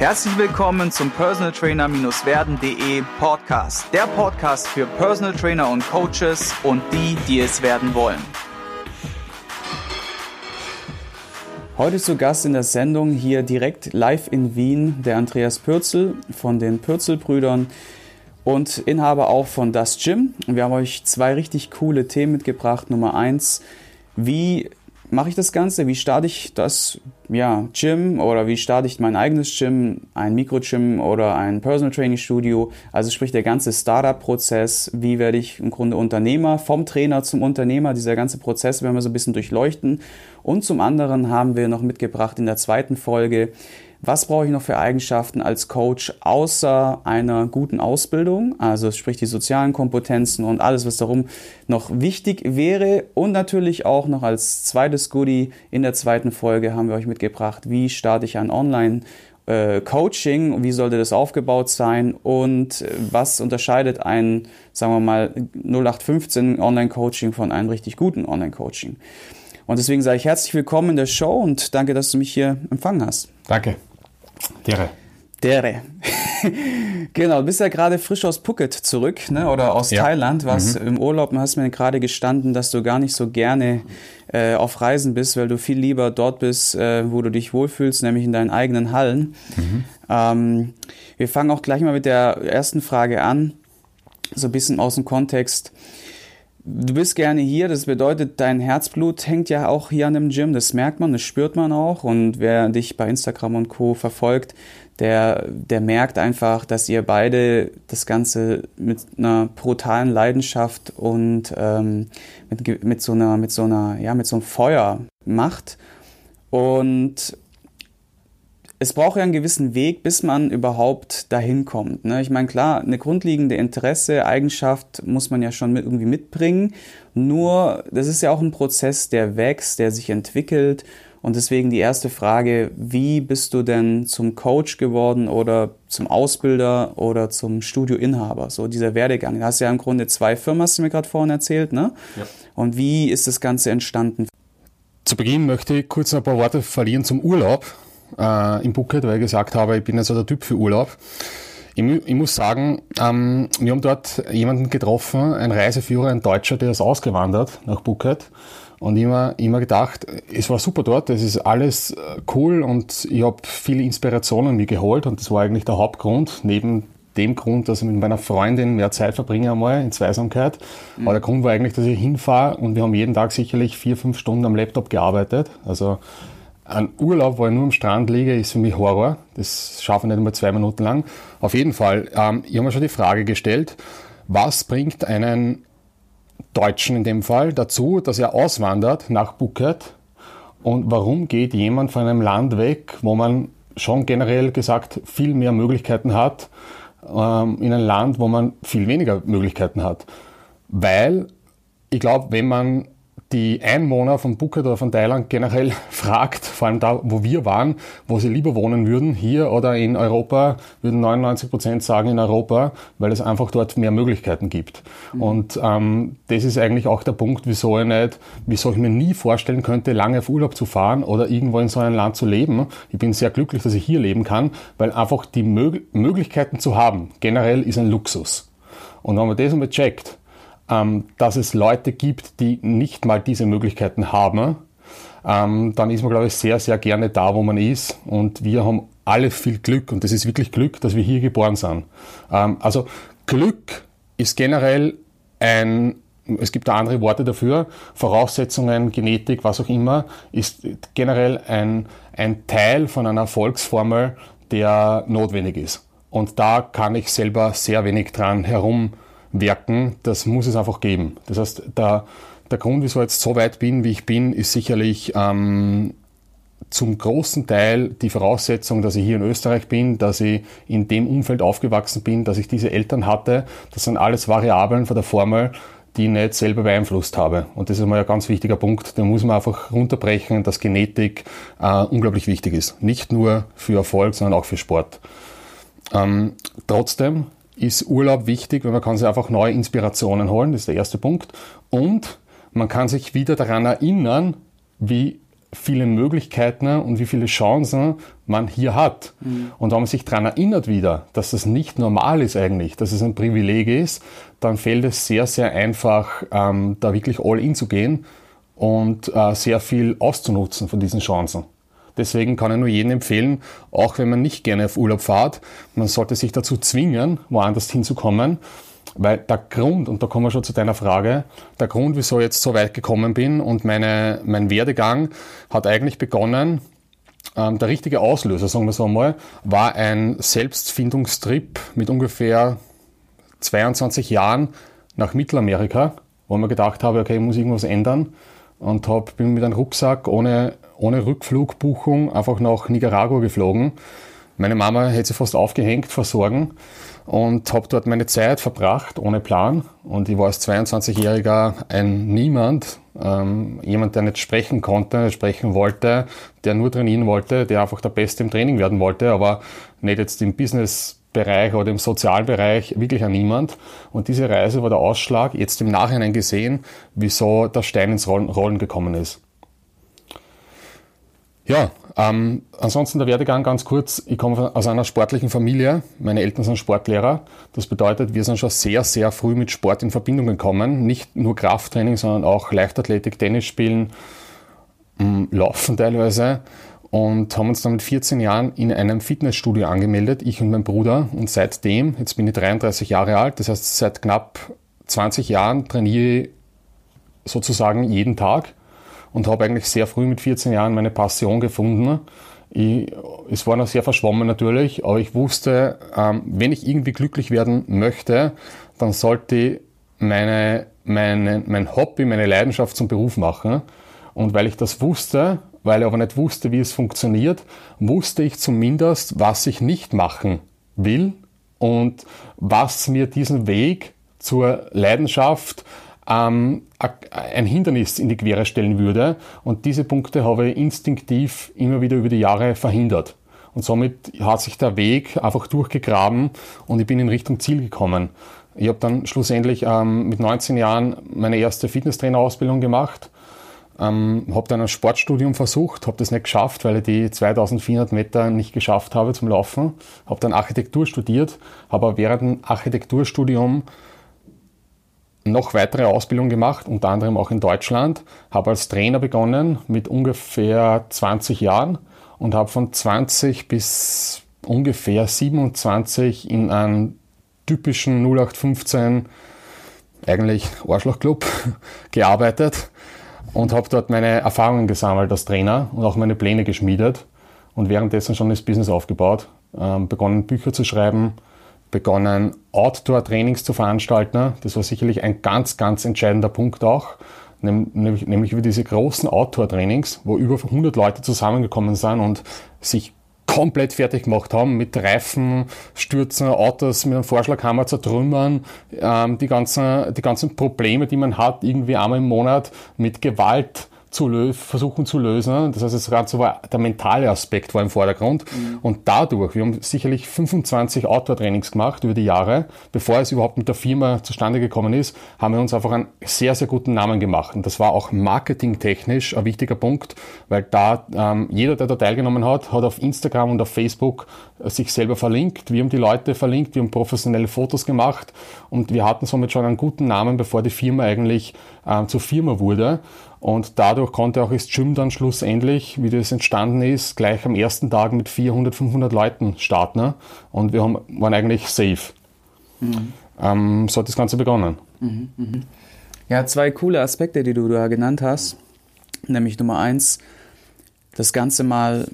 Herzlich willkommen zum Personal Trainer-werden.de Podcast. Der Podcast für Personal Trainer und Coaches und die, die es werden wollen. Heute zu Gast in der Sendung hier direkt live in Wien der Andreas Pürzel von den Pürzel-Brüdern und Inhaber auch von Das Gym. Wir haben euch zwei richtig coole Themen mitgebracht. Nummer eins, wie mache ich das Ganze? Wie starte ich das ja, Gym oder wie starte ich mein eigenes Gym, ein Mikro-Gym oder ein Personal Training Studio? Also sprich der ganze Startup-Prozess, wie werde ich im Grunde Unternehmer, vom Trainer zum Unternehmer, dieser ganze Prozess werden wir so ein bisschen durchleuchten. Und zum anderen haben wir noch mitgebracht in der zweiten Folge, was brauche ich noch für Eigenschaften als Coach außer einer guten Ausbildung? Also sprich die sozialen Kompetenzen und alles, was darum noch wichtig wäre. Und natürlich auch noch als zweites Goodie in der zweiten Folge haben wir euch mitgebracht, wie starte ich ein Online- äh, Coaching, wie sollte das aufgebaut sein und äh, was unterscheidet ein, sagen wir mal, 0815 Online-Coaching von einem richtig guten Online-Coaching. Und deswegen sage ich herzlich willkommen in der Show und danke, dass du mich hier empfangen hast. Danke. Dere. Dere. genau, du bist ja gerade frisch aus Phuket zurück, ne? oder aus ja. Thailand, was mhm. im Urlaub, hast mir gerade gestanden, dass du gar nicht so gerne äh, auf Reisen bist, weil du viel lieber dort bist, äh, wo du dich wohlfühlst, nämlich in deinen eigenen Hallen. Mhm. Ähm, wir fangen auch gleich mal mit der ersten Frage an, so ein bisschen aus dem Kontext. Du bist gerne hier, das bedeutet, dein Herzblut hängt ja auch hier an dem Gym, das merkt man, das spürt man auch. Und wer dich bei Instagram und Co. verfolgt, der, der merkt einfach, dass ihr beide das Ganze mit einer brutalen Leidenschaft und ähm, mit, mit, so einer, mit so einer, ja, mit so einem Feuer macht. Und es braucht ja einen gewissen Weg, bis man überhaupt dahin kommt. Ne? Ich meine, klar, eine grundlegende Interesse, Eigenschaft muss man ja schon mit, irgendwie mitbringen. Nur, das ist ja auch ein Prozess, der wächst, der sich entwickelt. Und deswegen die erste Frage, wie bist du denn zum Coach geworden oder zum Ausbilder oder zum Studioinhaber? So dieser Werdegang. Du hast ja im Grunde zwei Firmen, hast du mir gerade vorhin erzählt, ne? Ja. Und wie ist das Ganze entstanden? Zu Beginn möchte ich kurz ein paar Worte verlieren zum Urlaub äh, in Phuket, weil ich gesagt habe, ich bin ja so der Typ für Urlaub. Ich, ich muss sagen, ähm, wir haben dort jemanden getroffen, ein Reiseführer, ein Deutscher, der ist ausgewandert nach Phuket. Und immer, immer gedacht, es war super dort, es ist alles äh, cool und ich habe viele Inspirationen mir geholt und das war eigentlich der Hauptgrund, neben dem Grund, dass ich mit meiner Freundin mehr Zeit verbringe einmal in Zweisamkeit. Mhm. Aber der Grund war eigentlich, dass ich hinfahre und wir haben jeden Tag sicherlich vier, fünf Stunden am Laptop gearbeitet. Also ein Urlaub, wo ich nur am Strand liege, ist für mich Horror. Das schaffe ich nicht einmal zwei Minuten lang. Auf jeden Fall, ähm, ich habe mir schon die Frage gestellt, was bringt einen Deutschen in dem Fall dazu, dass er auswandert nach Phuket und warum geht jemand von einem Land weg, wo man schon generell gesagt viel mehr Möglichkeiten hat, ähm, in ein Land, wo man viel weniger Möglichkeiten hat. Weil ich glaube, wenn man die Einwohner von Phuket oder von Thailand generell fragt, vor allem da, wo wir waren, wo sie lieber wohnen würden, hier oder in Europa, würden 99 Prozent sagen in Europa, weil es einfach dort mehr Möglichkeiten gibt. Mhm. Und ähm, das ist eigentlich auch der Punkt, wieso ich nicht, wieso ich mir nie vorstellen könnte, lange auf Urlaub zu fahren oder irgendwo in so einem Land zu leben. Ich bin sehr glücklich, dass ich hier leben kann, weil einfach die Mög Möglichkeiten zu haben, generell ist ein Luxus. Und wenn man das einmal checkt, ähm, dass es Leute gibt, die nicht mal diese Möglichkeiten haben, ähm, dann ist man, glaube ich, sehr, sehr gerne da, wo man ist. Und wir haben alle viel Glück und das ist wirklich Glück, dass wir hier geboren sind. Ähm, also Glück ist generell ein, es gibt da andere Worte dafür, Voraussetzungen, Genetik, was auch immer, ist generell ein, ein Teil von einer Erfolgsformel, der notwendig ist. Und da kann ich selber sehr wenig dran herum Werken, das muss es einfach geben. Das heißt, der, der Grund, wieso ich jetzt so weit bin, wie ich bin, ist sicherlich ähm, zum großen Teil die Voraussetzung, dass ich hier in Österreich bin, dass ich in dem Umfeld aufgewachsen bin, dass ich diese Eltern hatte. Das sind alles Variablen von der Formel, die ich nicht selber beeinflusst habe. Und das ist mal ein ganz wichtiger Punkt. Da muss man einfach runterbrechen, dass Genetik äh, unglaublich wichtig ist. Nicht nur für Erfolg, sondern auch für Sport. Ähm, trotzdem ist Urlaub wichtig, weil man kann sich einfach neue Inspirationen holen, das ist der erste Punkt. Und man kann sich wieder daran erinnern, wie viele Möglichkeiten und wie viele Chancen man hier hat. Mhm. Und wenn man sich daran erinnert wieder, dass das nicht normal ist eigentlich, dass es ein Privileg ist, dann fällt es sehr, sehr einfach, ähm, da wirklich all in zu gehen und äh, sehr viel auszunutzen von diesen Chancen. Deswegen kann ich nur jedem empfehlen, auch wenn man nicht gerne auf Urlaub fährt, man sollte sich dazu zwingen, woanders hinzukommen, weil der Grund, und da kommen wir schon zu deiner Frage, der Grund, wieso ich jetzt so weit gekommen bin und meine, mein Werdegang hat eigentlich begonnen, ähm, der richtige Auslöser, sagen wir so einmal, war ein Selbstfindungstrip mit ungefähr 22 Jahren nach Mittelamerika, wo ich mir gedacht habe, okay, ich muss irgendwas ändern. Und hab, bin mit einem Rucksack ohne, ohne Rückflugbuchung einfach nach Nicaragua geflogen. Meine Mama hätte sich fast aufgehängt vor Sorgen und habe dort meine Zeit verbracht ohne Plan. Und ich war als 22-Jähriger ein Niemand, ähm, jemand, der nicht sprechen konnte, nicht sprechen wollte, der nur trainieren wollte, der einfach der Beste im Training werden wollte, aber nicht jetzt im Business-Bereich oder im sozialen Bereich wirklich ein Niemand. Und diese Reise war der Ausschlag, jetzt im Nachhinein gesehen, wieso der Stein ins Rollen gekommen ist. Ja, ähm, ansonsten der Werdegang ganz kurz. Ich komme aus einer sportlichen Familie. Meine Eltern sind Sportlehrer. Das bedeutet, wir sind schon sehr, sehr früh mit Sport in Verbindung gekommen. Nicht nur Krafttraining, sondern auch Leichtathletik, Tennis spielen, ähm, Laufen teilweise. Und haben uns dann mit 14 Jahren in einem Fitnessstudio angemeldet, ich und mein Bruder. Und seitdem, jetzt bin ich 33 Jahre alt, das heißt seit knapp 20 Jahren trainiere ich sozusagen jeden Tag und habe eigentlich sehr früh mit 14 Jahren meine Passion gefunden. Ich, es war noch sehr verschwommen natürlich, aber ich wusste, ähm, wenn ich irgendwie glücklich werden möchte, dann sollte ich meine, meine, mein Hobby, meine Leidenschaft zum Beruf machen. Und weil ich das wusste, weil ich aber nicht wusste, wie es funktioniert, wusste ich zumindest, was ich nicht machen will und was mir diesen Weg zur Leidenschaft ähm, ein Hindernis in die Quere stellen würde. Und diese Punkte habe ich instinktiv immer wieder über die Jahre verhindert. Und somit hat sich der Weg einfach durchgegraben und ich bin in Richtung Ziel gekommen. Ich habe dann schlussendlich ähm, mit 19 Jahren meine erste Fitnesstrainerausbildung gemacht, ähm, habe dann ein Sportstudium versucht, habe das nicht geschafft, weil ich die 2400 Meter nicht geschafft habe zum Laufen, habe dann Architektur studiert, habe während dem Architekturstudium noch weitere Ausbildungen gemacht, unter anderem auch in Deutschland, habe als Trainer begonnen mit ungefähr 20 Jahren und habe von 20 bis ungefähr 27 in einem typischen 0815 eigentlich Arschlochclub gearbeitet und habe dort meine Erfahrungen gesammelt als Trainer und auch meine Pläne geschmiedet und währenddessen schon das Business aufgebaut, ähm, begonnen Bücher zu schreiben, begonnen, Outdoor-Trainings zu veranstalten. Das war sicherlich ein ganz, ganz entscheidender Punkt auch, nämlich, nämlich über diese großen Outdoor-Trainings, wo über 100 Leute zusammengekommen sind und sich komplett fertig gemacht haben mit Reifen, Stürzen, Autos mit einem Vorschlaghammer zertrümmern, ähm, die, ganzen, die ganzen Probleme, die man hat, irgendwie einmal im Monat mit Gewalt zu versuchen zu lösen. Das heißt, das Ganze war, der mentale Aspekt war im Vordergrund. Mhm. Und dadurch, wir haben sicherlich 25 Outdoor-Trainings gemacht über die Jahre, bevor es überhaupt mit der Firma zustande gekommen ist, haben wir uns einfach einen sehr, sehr guten Namen gemacht. Und das war auch marketingtechnisch ein wichtiger Punkt, weil da ähm, jeder, der da teilgenommen hat, hat auf Instagram und auf Facebook äh, sich selber verlinkt. Wir haben die Leute verlinkt, wir haben professionelle Fotos gemacht und wir hatten somit schon einen guten Namen, bevor die Firma eigentlich ähm, zur Firma wurde. Und dadurch konnte auch das Gym dann schlussendlich, wie das entstanden ist, gleich am ersten Tag mit 400, 500 Leuten starten. Und wir haben, waren eigentlich safe. Mhm. Ähm, so hat das Ganze begonnen. Mhm, mh. Ja, zwei coole Aspekte, die du da genannt hast. Nämlich Nummer eins, das Ganze mal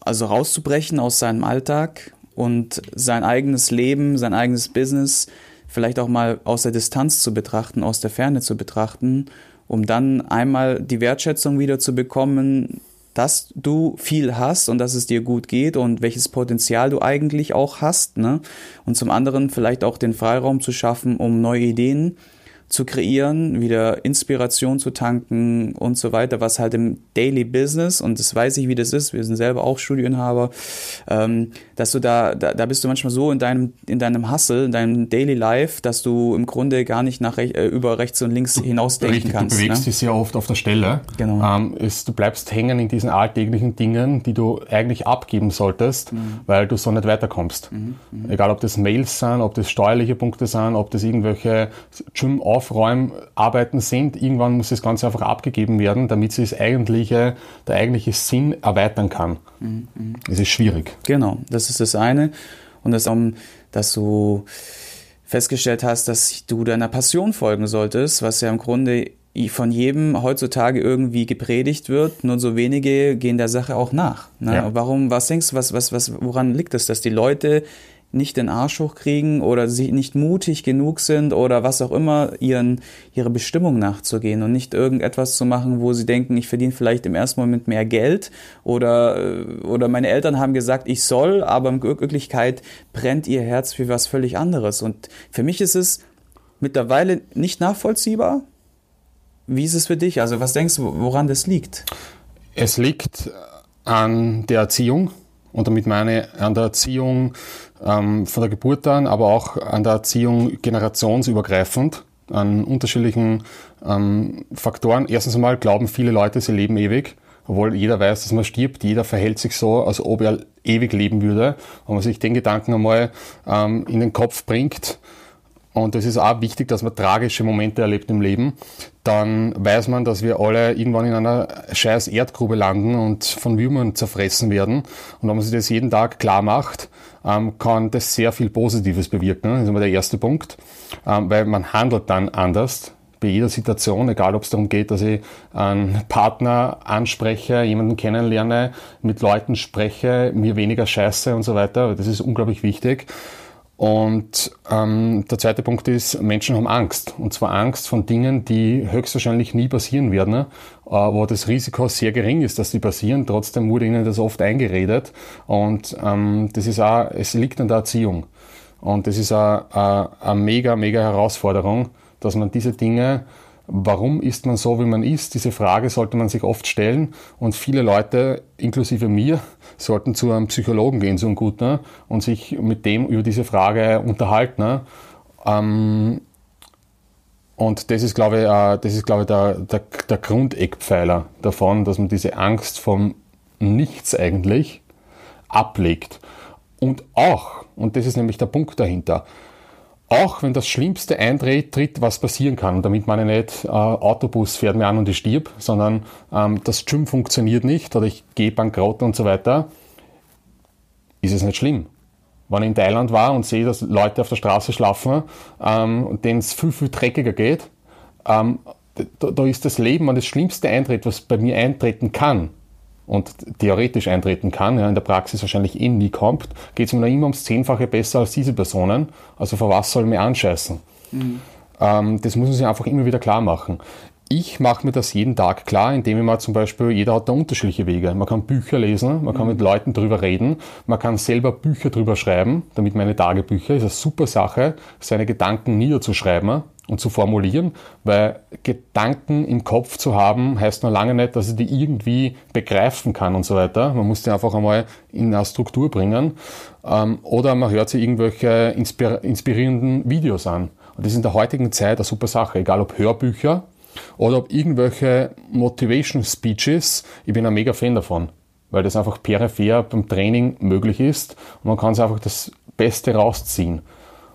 also rauszubrechen aus seinem Alltag und sein eigenes Leben, sein eigenes Business vielleicht auch mal aus der Distanz zu betrachten, aus der Ferne zu betrachten um dann einmal die Wertschätzung wieder zu bekommen, dass du viel hast und dass es dir gut geht und welches Potenzial du eigentlich auch hast. Ne? Und zum anderen vielleicht auch den Freiraum zu schaffen, um neue Ideen zu kreieren, wieder Inspiration zu tanken und so weiter, was halt im Daily Business, und das weiß ich, wie das ist, wir sind selber auch Studieninhaber, ähm, dass du da, da, da bist du manchmal so in deinem, in deinem Hustle, in deinem Daily Life, dass du im Grunde gar nicht nach äh, über rechts und links hinausdenken Richtig, kannst. Du bewegst ne? dich sehr oft auf der Stelle. Genau. Ähm, ist, du bleibst hängen in diesen alltäglichen Dingen, die du eigentlich abgeben solltest, mhm. weil du so nicht weiterkommst. Mhm. Mhm. Egal, ob das Mails sind, ob das steuerliche Punkte sind, ob das irgendwelche Gym-Off Aufräumarbeiten sind. Irgendwann muss das Ganze einfach abgegeben werden, damit sich das eigentliche, der eigentliche Sinn erweitern kann. Mhm. Es ist schwierig. Genau, das ist das eine. Und das, um, dass du festgestellt hast, dass du deiner Passion folgen solltest, was ja im Grunde von jedem heutzutage irgendwie gepredigt wird, nur so wenige gehen der Sache auch nach. Ne? Ja. Warum, was denkst du, was, was, was, woran liegt es, dass die Leute nicht den Arsch hochkriegen oder sie nicht mutig genug sind oder was auch immer, ihren, ihre Bestimmung nachzugehen und nicht irgendetwas zu machen, wo sie denken, ich verdiene vielleicht im ersten Moment mehr Geld oder, äh, oder meine Eltern haben gesagt, ich soll, aber in Wirklichkeit brennt ihr Herz für was völlig anderes. Und für mich ist es mittlerweile nicht nachvollziehbar. Wie ist es für dich? Also was denkst du, woran das liegt? Es liegt an der Erziehung und damit meine an der Erziehung ähm, von der Geburt an, aber auch an der Erziehung generationsübergreifend, an unterschiedlichen ähm, Faktoren. Erstens einmal glauben viele Leute, sie leben ewig, obwohl jeder weiß, dass man stirbt. Jeder verhält sich so, als ob er ewig leben würde. Und man sich den Gedanken einmal ähm, in den Kopf bringt, und es ist auch wichtig, dass man tragische Momente erlebt im Leben. Dann weiß man, dass wir alle irgendwann in einer scheiß Erdgrube landen und von Würmern zerfressen werden. Und wenn man sich das jeden Tag klar macht, ähm, kann das sehr viel Positives bewirken. Das ist immer der erste Punkt, ähm, weil man handelt dann anders bei jeder Situation, egal ob es darum geht, dass ich einen Partner anspreche, jemanden kennenlerne, mit Leuten spreche, mir weniger scheiße und so weiter. Das ist unglaublich wichtig. Und ähm, der zweite Punkt ist, Menschen haben Angst. Und zwar Angst von Dingen, die höchstwahrscheinlich nie passieren werden, äh, wo das Risiko sehr gering ist, dass sie passieren. Trotzdem wurde ihnen das oft eingeredet. Und ähm, das ist auch, es liegt an der Erziehung. Und das ist eine, eine mega, mega Herausforderung, dass man diese Dinge warum ist man so, wie man ist? Diese Frage sollte man sich oft stellen und viele Leute, inklusive mir, sollten zu einem Psychologen gehen, so ein guter, und sich mit dem über diese Frage unterhalten. Ähm, und das ist, glaube ich, äh, das ist, glaube ich der, der, der Grundeckpfeiler davon, dass man diese Angst vom Nichts eigentlich ablegt. Und auch, und das ist nämlich der Punkt dahinter, auch wenn das Schlimmste eintritt, was passieren kann, damit meine nicht, äh, Autobus fährt mir an und ich stirb, sondern ähm, das Gym funktioniert nicht oder ich gehe bankrott und so weiter, ist es nicht schlimm. Wenn ich in Thailand war und sehe, dass Leute auf der Straße schlafen, ähm, denen es viel, viel dreckiger geht, ähm, da, da ist das Leben, wenn das Schlimmste eintritt, was bei mir eintreten kann, und theoretisch eintreten kann, ja, in der Praxis wahrscheinlich eh nie kommt, geht es mir noch immer ums Zehnfache besser als diese Personen. Also vor was soll ich mir anscheißen? Mhm. Ähm, das muss man sich einfach immer wieder klar machen. Ich mache mir das jeden Tag klar, indem ich mal zum Beispiel, jeder hat da unterschiedliche Wege. Man kann Bücher lesen, man kann mhm. mit Leuten drüber reden, man kann selber Bücher drüber schreiben, damit meine Tagebücher ist eine super Sache, seine Gedanken niederzuschreiben und zu formulieren, weil Gedanken im Kopf zu haben, heißt noch lange nicht, dass ich die irgendwie begreifen kann und so weiter. Man muss die einfach einmal in eine Struktur bringen. Ähm, oder man hört sich irgendwelche inspirierenden Videos an. Und das ist in der heutigen Zeit eine super Sache, egal ob Hörbücher oder ob irgendwelche Motivation Speeches. Ich bin ein mega Fan davon, weil das einfach peripher beim Training möglich ist und man kann sich einfach das Beste rausziehen.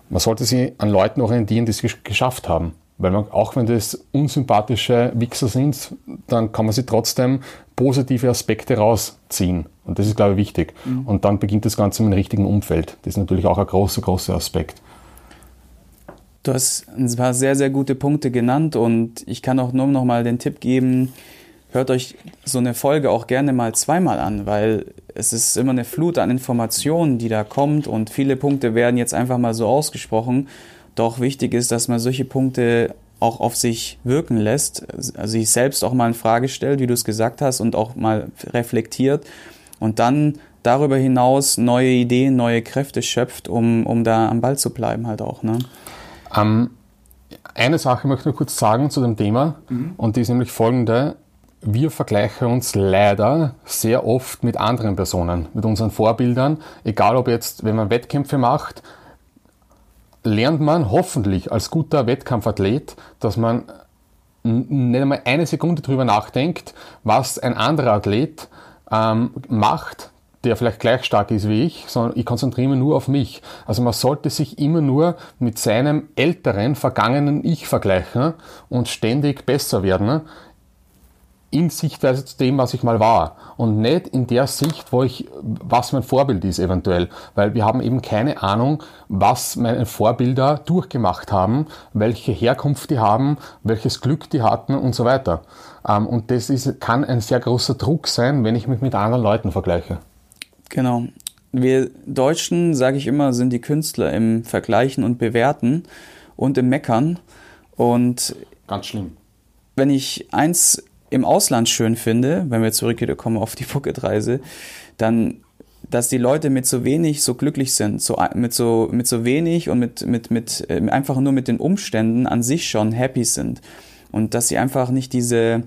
Man sollte sich an Leuten orientieren, die es geschafft haben. Weil man, auch wenn das unsympathische Wichser sind, dann kann man sie trotzdem positive Aspekte rausziehen. Und das ist, glaube ich, wichtig. Mhm. Und dann beginnt das Ganze im richtigen Umfeld. Das ist natürlich auch ein großer, großer Aspekt. Du hast ein paar sehr, sehr gute Punkte genannt und ich kann auch nur noch mal den Tipp geben, hört euch so eine Folge auch gerne mal zweimal an, weil es ist immer eine Flut an Informationen, die da kommt und viele Punkte werden jetzt einfach mal so ausgesprochen. Doch wichtig ist, dass man solche Punkte auch auf sich wirken lässt, also sich selbst auch mal in Frage stellt, wie du es gesagt hast, und auch mal reflektiert und dann darüber hinaus neue Ideen, neue Kräfte schöpft, um, um da am Ball zu bleiben halt auch. Ne? Um eine Sache möchte ich noch kurz sagen zu dem Thema mhm. und die ist nämlich folgende. Wir vergleichen uns leider sehr oft mit anderen Personen, mit unseren Vorbildern. Egal ob jetzt, wenn man Wettkämpfe macht, lernt man hoffentlich als guter Wettkampfathlet, dass man nicht einmal eine Sekunde drüber nachdenkt, was ein anderer Athlet ähm, macht, der vielleicht gleich stark ist wie ich, sondern ich konzentriere mich nur auf mich. Also man sollte sich immer nur mit seinem älteren, vergangenen Ich vergleichen und ständig besser werden in Sichtweise zu dem, was ich mal war und nicht in der Sicht, wo ich, was mein Vorbild ist eventuell, weil wir haben eben keine Ahnung, was meine Vorbilder durchgemacht haben, welche Herkunft die haben, welches Glück die hatten und so weiter. Ähm, und das ist, kann ein sehr großer Druck sein, wenn ich mich mit anderen Leuten vergleiche. Genau. Wir Deutschen, sage ich immer, sind die Künstler im Vergleichen und Bewerten und im Meckern. Und ganz schlimm. Wenn ich eins im Ausland schön finde, wenn wir zurückkommen auf die Phuket-Reise, dann, dass die Leute mit so wenig so glücklich sind, so, mit, so, mit so wenig und mit, mit, mit, äh, einfach nur mit den Umständen an sich schon happy sind. Und dass sie einfach nicht diese,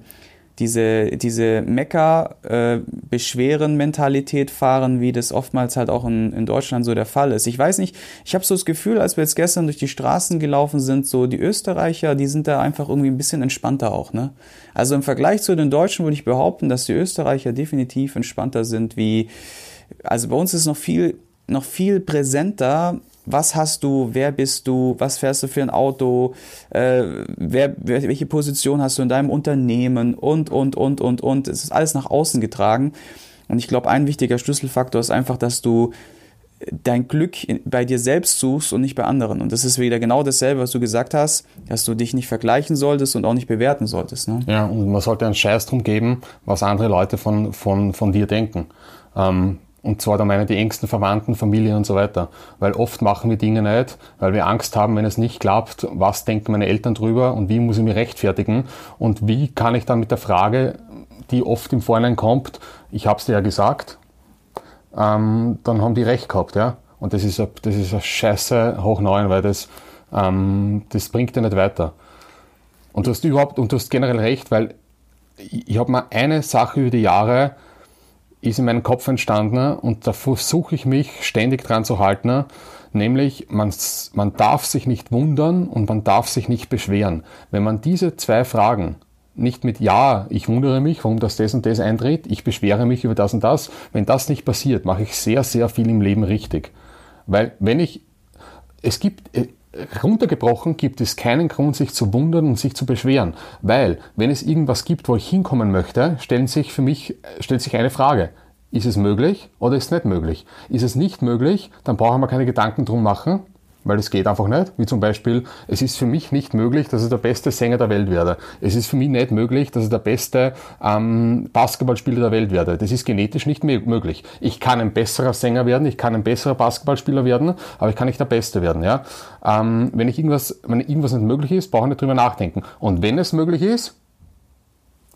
diese, diese Mecker-Beschweren-Mentalität äh, fahren, wie das oftmals halt auch in, in Deutschland so der Fall ist. Ich weiß nicht, ich habe so das Gefühl, als wir jetzt gestern durch die Straßen gelaufen sind, so die Österreicher, die sind da einfach irgendwie ein bisschen entspannter auch, ne? Also im Vergleich zu den Deutschen würde ich behaupten, dass die Österreicher definitiv entspannter sind wie, also bei uns ist noch viel, noch viel präsenter, was hast du, wer bist du, was fährst du für ein Auto, äh, wer, welche Position hast du in deinem Unternehmen und, und, und, und, und. Es ist alles nach außen getragen. Und ich glaube, ein wichtiger Schlüsselfaktor ist einfach, dass du dein Glück bei dir selbst suchst und nicht bei anderen. Und das ist wieder genau dasselbe, was du gesagt hast, dass du dich nicht vergleichen solltest und auch nicht bewerten solltest. Ne? Ja, und man sollte einen Scheiß drum geben, was andere Leute von, von, von dir denken. Ähm, und zwar da meine die engsten Verwandten, Familie und so weiter. Weil oft machen wir Dinge nicht, weil wir Angst haben, wenn es nicht klappt, was denken meine Eltern drüber und wie muss ich mich rechtfertigen und wie kann ich dann mit der Frage, die oft im Vorhinein kommt, ich habe es dir ja gesagt, ähm, dann haben die recht gehabt, ja. Und das ist, das ist eine Scheiße hoch neun, weil das, ähm, das bringt dir nicht weiter. Und du hast überhaupt, und du hast generell recht, weil ich, ich habe mal eine Sache über die Jahre, ist in meinem Kopf entstanden und da versuche ich mich ständig dran zu halten, nämlich man, man darf sich nicht wundern und man darf sich nicht beschweren. Wenn man diese zwei Fragen nicht mit Ja, ich wundere mich, warum das das und das eintritt, ich beschwere mich über das und das, wenn das nicht passiert, mache ich sehr, sehr viel im Leben richtig. Weil wenn ich, es gibt, äh, runtergebrochen gibt es keinen Grund, sich zu wundern und sich zu beschweren. Weil, wenn es irgendwas gibt, wo ich hinkommen möchte, stellen sich für mich, stellt sich eine Frage. Ist es möglich oder ist es nicht möglich? Ist es nicht möglich, dann brauchen wir keine Gedanken drum machen, weil es geht einfach nicht. Wie zum Beispiel, es ist für mich nicht möglich, dass ich der beste Sänger der Welt werde. Es ist für mich nicht möglich, dass ich der beste ähm, Basketballspieler der Welt werde. Das ist genetisch nicht möglich. Ich kann ein besserer Sänger werden, ich kann ein besserer Basketballspieler werden, aber ich kann nicht der Beste werden. Ja? Ähm, wenn, ich irgendwas, wenn irgendwas nicht möglich ist, brauche ich nicht drüber nachdenken. Und wenn es möglich ist,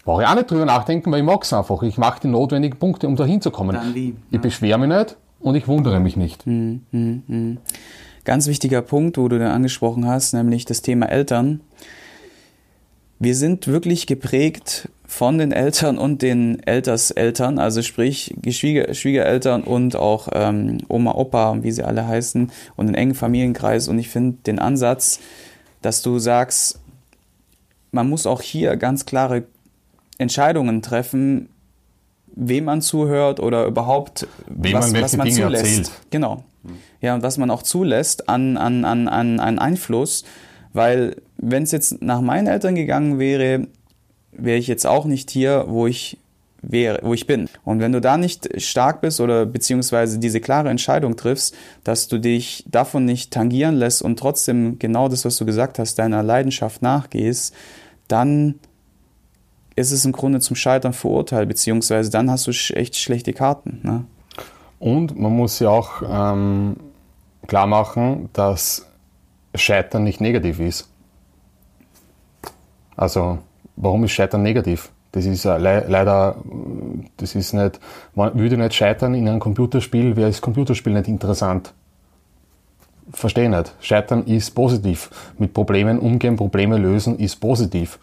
brauche ich auch nicht drüber nachdenken, weil ich mag es einfach. Ich mache die notwendigen Punkte, um da hinzukommen. Ich beschwere mich nicht und ich wundere mich nicht. Hm, hm, hm. Ganz wichtiger Punkt, wo du da angesprochen hast, nämlich das Thema Eltern. Wir sind wirklich geprägt von den Eltern und den Älterseltern, also sprich Schwieger, Schwiegereltern und auch ähm, Oma, Opa, wie sie alle heißen, und einen engen Familienkreis. Und ich finde den Ansatz, dass du sagst, man muss auch hier ganz klare Entscheidungen treffen, wem man zuhört oder überhaupt wem was man, was man Dinge zulässt. Erzählt. Genau ja, und was man auch zulässt an, an, an, an, an Einfluss, weil wenn es jetzt nach meinen Eltern gegangen wäre, wäre ich jetzt auch nicht hier, wo ich wäre, wo ich bin. Und wenn du da nicht stark bist oder beziehungsweise diese klare Entscheidung triffst, dass du dich davon nicht tangieren lässt und trotzdem genau das, was du gesagt hast, deiner Leidenschaft nachgehst, dann ist es im Grunde zum Scheitern verurteilt, beziehungsweise dann hast du echt schlechte Karten. Ne? Und man muss ja auch ähm, klar machen, dass Scheitern nicht negativ ist. Also, warum ist Scheitern negativ? Das ist äh, le leider, das ist nicht, man würde nicht scheitern in einem Computerspiel, wäre das Computerspiel nicht interessant. Verstehe nicht. Scheitern ist positiv. Mit Problemen umgehen, Probleme lösen ist positiv.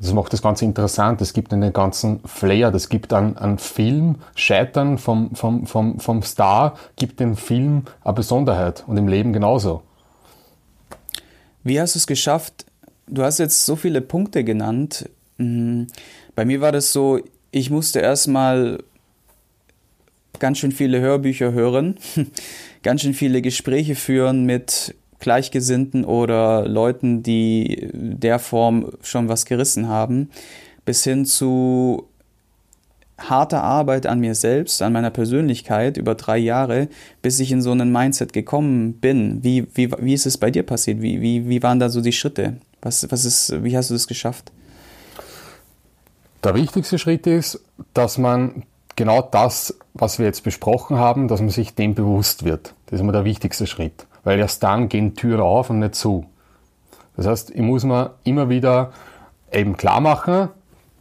Das macht das Ganze interessant. Es gibt einen ganzen Flair. Das gibt einen, einen Film. Scheitern vom, vom, vom, vom Star gibt dem Film eine Besonderheit und im Leben genauso. Wie hast du es geschafft? Du hast jetzt so viele Punkte genannt. Mhm. Bei mir war das so, ich musste erstmal ganz schön viele Hörbücher hören, ganz schön viele Gespräche führen mit Gleichgesinnten oder Leuten, die der Form schon was gerissen haben, bis hin zu harter Arbeit an mir selbst, an meiner Persönlichkeit über drei Jahre, bis ich in so einen Mindset gekommen bin. Wie, wie, wie ist es bei dir passiert? Wie, wie, wie waren da so die Schritte? Was, was ist, wie hast du das geschafft? Der wichtigste Schritt ist, dass man genau das, was wir jetzt besprochen haben, dass man sich dem bewusst wird. Das ist immer der wichtigste Schritt weil erst dann gehen Türen auf und nicht zu. Das heißt, ich muss mir immer wieder eben klar machen,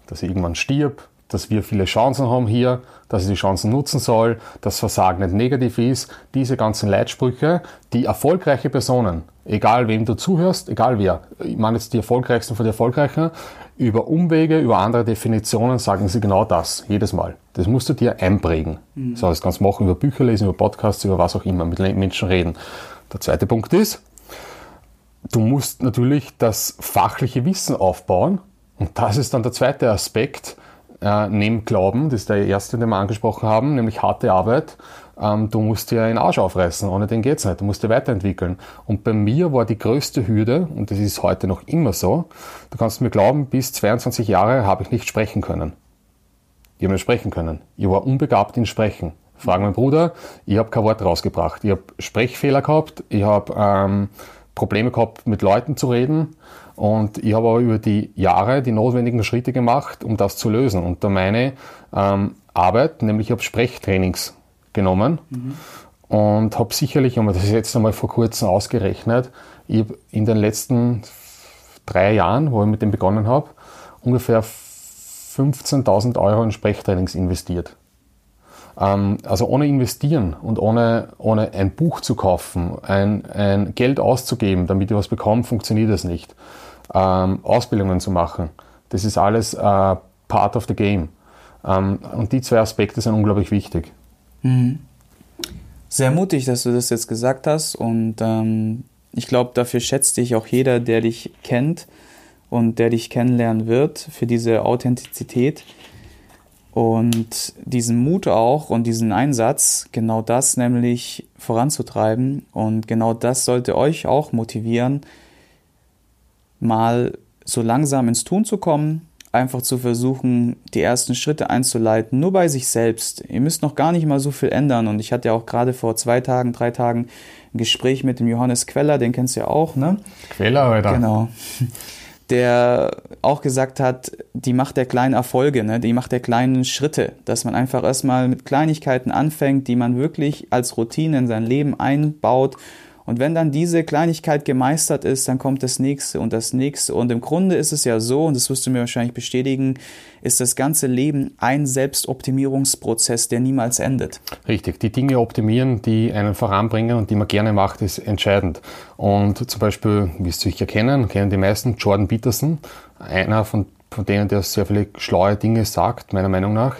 dass ich irgendwann stirb, dass wir viele Chancen haben hier, dass ich die Chancen nutzen soll, dass Versagen nicht negativ ist. Diese ganzen Leitsprüche, die erfolgreiche Personen, egal wem du zuhörst, egal wer, ich meine jetzt die erfolgreichsten von den Erfolgreichen, über Umwege, über andere Definitionen sagen sie genau das, jedes Mal. Das musst du dir einprägen. Mhm. So, das kannst du machen über Bücher lesen, über Podcasts, über was auch immer, mit Menschen reden. Der zweite Punkt ist, du musst natürlich das fachliche Wissen aufbauen. Und das ist dann der zweite Aspekt, äh, neben Glauben, das ist der erste, den wir angesprochen haben, nämlich harte Arbeit. Ähm, du musst dir einen Arsch aufreißen, ohne den geht's nicht. Du musst dir weiterentwickeln. Und bei mir war die größte Hürde, und das ist heute noch immer so, du kannst mir glauben, bis 22 Jahre habe ich nicht sprechen können. Ich habe nicht sprechen können. Ich war unbegabt in Sprechen. Frag meinen Bruder, ich habe kein Wort rausgebracht. Ich habe Sprechfehler gehabt, ich habe ähm, Probleme gehabt, mit Leuten zu reden. Und ich habe aber über die Jahre die notwendigen Schritte gemacht, um das zu lösen. Und da meine ähm, Arbeit, nämlich ich habe Sprechtrainings genommen mhm. und habe sicherlich, und das ist jetzt einmal vor kurzem ausgerechnet, ich habe in den letzten drei Jahren, wo ich mit dem begonnen habe, ungefähr 15.000 Euro in Sprechtrainings investiert. Ähm, also ohne investieren und ohne, ohne ein Buch zu kaufen, ein, ein Geld auszugeben, damit ich was bekomme, funktioniert das nicht. Ähm, Ausbildungen zu machen, das ist alles äh, part of the game. Ähm, und die zwei Aspekte sind unglaublich wichtig. Mhm. Sehr mutig, dass du das jetzt gesagt hast und ähm, ich glaube, dafür schätzt dich auch jeder, der dich kennt und der dich kennenlernen wird, für diese Authentizität. Und diesen Mut auch und diesen Einsatz, genau das nämlich voranzutreiben. Und genau das sollte euch auch motivieren, mal so langsam ins Tun zu kommen, einfach zu versuchen, die ersten Schritte einzuleiten, nur bei sich selbst. Ihr müsst noch gar nicht mal so viel ändern. Und ich hatte ja auch gerade vor zwei Tagen, drei Tagen ein Gespräch mit dem Johannes Queller, den kennst du ja auch, ne? Queller, oder? Genau der auch gesagt hat, die Macht der kleinen Erfolge, ne, die Macht der kleinen Schritte, dass man einfach erstmal mit Kleinigkeiten anfängt, die man wirklich als Routine in sein Leben einbaut und wenn dann diese Kleinigkeit gemeistert ist, dann kommt das nächste und das nächste. Und im Grunde ist es ja so, und das wirst du mir wahrscheinlich bestätigen, ist das ganze Leben ein Selbstoptimierungsprozess, der niemals endet. Richtig. Die Dinge optimieren, die einen voranbringen und die man gerne macht, ist entscheidend. Und zum Beispiel, wie es sicher kennen, kennen die meisten Jordan Peterson, einer von, von denen, der sehr viele schlaue Dinge sagt, meiner Meinung nach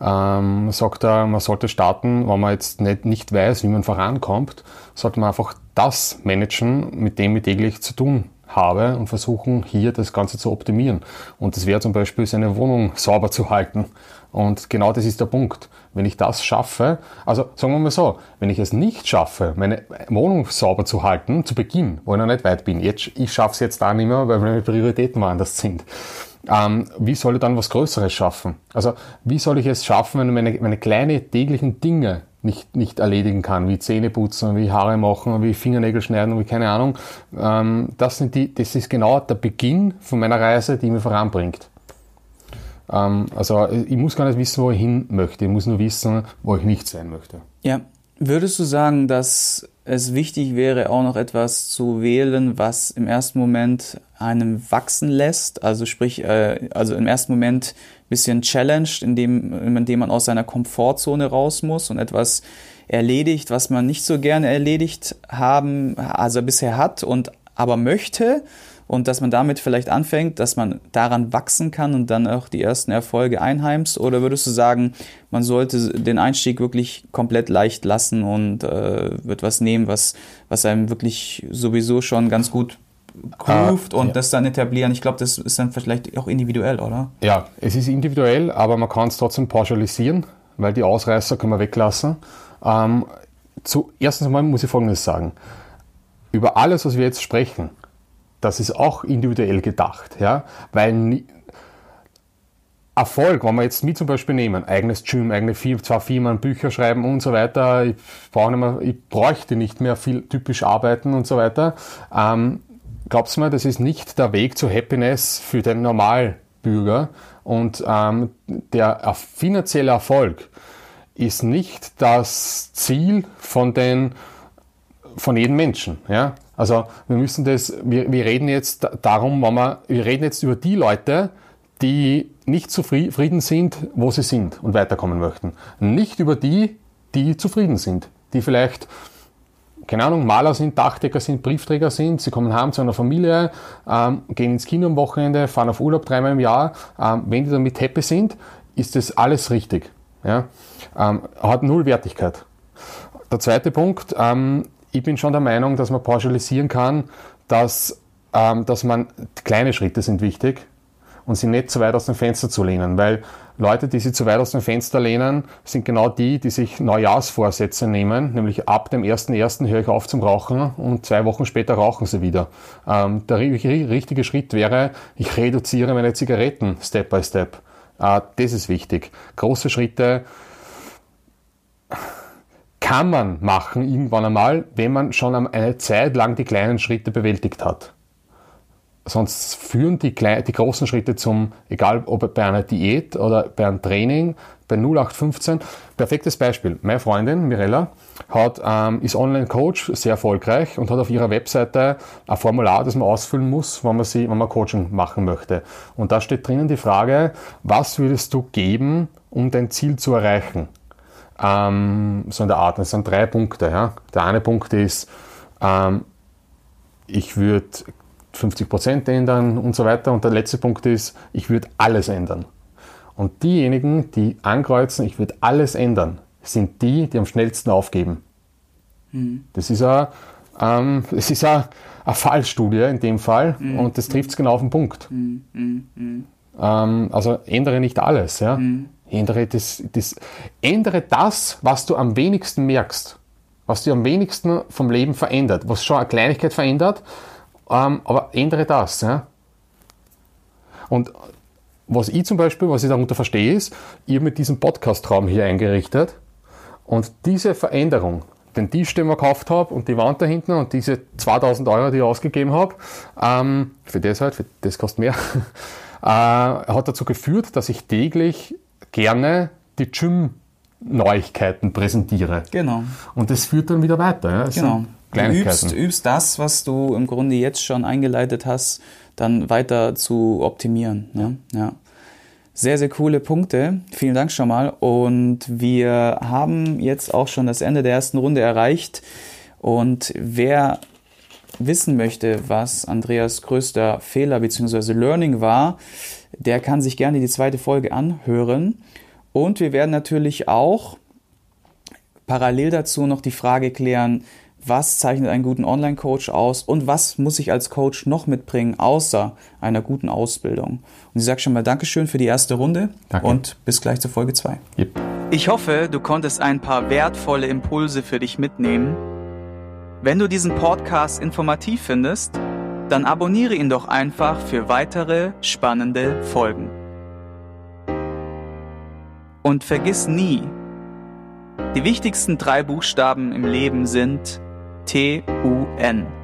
ähm, sagt er, man sollte starten, wenn man jetzt nicht, nicht weiß, wie man vorankommt, sollte man einfach das managen, mit dem ich täglich zu tun habe und versuchen, hier das Ganze zu optimieren. Und das wäre zum Beispiel, seine Wohnung sauber zu halten. Und genau das ist der Punkt. Wenn ich das schaffe, also sagen wir mal so, wenn ich es nicht schaffe, meine Wohnung sauber zu halten, zu Beginn, wo ich noch nicht weit bin, jetzt, ich schaffe es jetzt da nicht mehr, weil meine Prioritäten woanders sind ähm, wie soll ich dann was Größeres schaffen? Also wie soll ich es schaffen, wenn ich meine, meine kleinen täglichen Dinge nicht, nicht erledigen kann, wie Zähne putzen, wie Haare machen, wie Fingernägel schneiden, wie keine Ahnung. Ähm, das, sind die, das ist genau der Beginn von meiner Reise, die mich voranbringt. Ähm, also ich muss gar nicht wissen, wo ich hin möchte, ich muss nur wissen, wo ich nicht sein möchte. Ja, würdest du sagen, dass es wichtig wäre, auch noch etwas zu wählen, was im ersten Moment einem wachsen lässt. Also sprich, äh, also im ersten Moment ein bisschen challenged, indem, indem man aus seiner Komfortzone raus muss und etwas erledigt, was man nicht so gerne erledigt haben, also bisher hat und aber möchte und dass man damit vielleicht anfängt, dass man daran wachsen kann und dann auch die ersten Erfolge einheimst? Oder würdest du sagen, man sollte den Einstieg wirklich komplett leicht lassen und äh, wird was nehmen, was, was einem wirklich sowieso schon ganz gut groovt ah, und ja. das dann etablieren. Ich glaube, das ist dann vielleicht auch individuell, oder? Ja, es ist individuell, aber man kann es trotzdem pauschalisieren, weil die Ausreißer kann man weglassen. Ähm, zu, erstens einmal muss ich Folgendes sagen. Über alles, was wir jetzt sprechen, das ist auch individuell gedacht, ja, weil Erfolg, wenn wir jetzt mit zum Beispiel nehmen, eigenes Gym, eigene Firma, zwei Firmen, Bücher schreiben und so weiter, ich, brauche nicht mehr, ich bräuchte nicht mehr viel typisch arbeiten und so weiter. Ähm, glaubst du mir, das ist nicht der Weg zu Happiness für den Normalbürger und ähm, der finanzielle Erfolg ist nicht das Ziel von den von jedem Menschen. Ja? Also wir müssen das, wir, wir reden jetzt darum, wenn wir, wir reden jetzt über die Leute, die nicht zufrieden sind, wo sie sind und weiterkommen möchten. Nicht über die, die zufrieden sind, die vielleicht, keine Ahnung, Maler sind, Dachdecker sind, Briefträger sind, sie kommen heim zu einer Familie, ähm, gehen ins Kino am Wochenende, fahren auf Urlaub dreimal im Jahr. Ähm, wenn die damit happy sind, ist das alles richtig. Ja? Ähm, hat null Wertigkeit. Der zweite Punkt, ähm, ich bin schon der Meinung, dass man pauschalisieren kann, dass, ähm, dass man kleine Schritte sind wichtig und sie nicht zu weit aus dem Fenster zu lehnen, weil Leute, die sich zu weit aus dem Fenster lehnen, sind genau die, die sich Neujahrsvorsätze nehmen, nämlich ab dem 1.1. höre ich auf zum Rauchen und zwei Wochen später rauchen sie wieder. Ähm, der richtige Schritt wäre, ich reduziere meine Zigaretten Step by Step. Äh, das ist wichtig. Große Schritte kann man machen irgendwann einmal, wenn man schon eine Zeit lang die kleinen Schritte bewältigt hat. Sonst führen die, kleinen, die großen Schritte zum, egal ob bei einer Diät oder bei einem Training, bei 0815. Perfektes Beispiel. Meine Freundin Mirella hat, ähm, ist Online-Coach, sehr erfolgreich und hat auf ihrer Webseite ein Formular, das man ausfüllen muss, wenn man, sie, wenn man Coaching machen möchte. Und da steht drinnen die Frage, was würdest du geben, um dein Ziel zu erreichen? ähm, so in der Art. Das sind drei Punkte. Ja. Der eine Punkt ist, ähm, ich würde 50% ändern und so weiter. Und der letzte Punkt ist, ich würde alles ändern. Und diejenigen, die ankreuzen, ich würde alles ändern, sind die, die am schnellsten aufgeben. Mhm. Das ist eine, ähm, das ist eine, eine Fallstudie in dem Fall mhm. und das trifft es genau auf den Punkt. Mhm. mhm. mhm. Ähm, also ändere nicht alles. Ja? Ändere das, das, ändere das, was du am wenigsten merkst, was dir am wenigsten vom Leben verändert, was schon eine Kleinigkeit verändert, ähm, aber ändere das. Ja? Und was ich zum Beispiel, was ich darunter verstehe, ist, ihr mit diesem Podcast-Raum hier eingerichtet und diese Veränderung, den Tisch, den ich gekauft habe und die Wand da hinten und diese 2000 Euro, die ich ausgegeben habe, ähm, für das halt, für das kostet mehr, äh, hat dazu geführt, dass ich täglich gerne die Gym-Neuigkeiten präsentiere. Genau. Und das führt dann wieder weiter. Ja? genau. Du übst, übst das, was du im Grunde jetzt schon eingeleitet hast, dann weiter zu optimieren. Ne? Ja. Sehr, sehr coole Punkte. Vielen Dank schon mal. Und wir haben jetzt auch schon das Ende der ersten Runde erreicht. Und wer wissen möchte, was Andreas größter Fehler bzw. Learning war, der kann sich gerne die zweite Folge anhören. Und wir werden natürlich auch parallel dazu noch die Frage klären, was zeichnet einen guten Online-Coach aus und was muss ich als Coach noch mitbringen, außer einer guten Ausbildung. Und ich sage schon mal Dankeschön für die erste Runde Danke. und bis gleich zur Folge 2. Yep. Ich hoffe, du konntest ein paar wertvolle Impulse für dich mitnehmen. Wenn du diesen Podcast informativ findest, dann abonniere ihn doch einfach für weitere spannende Folgen. Und vergiss nie, die wichtigsten drei Buchstaben im Leben sind T-U-N.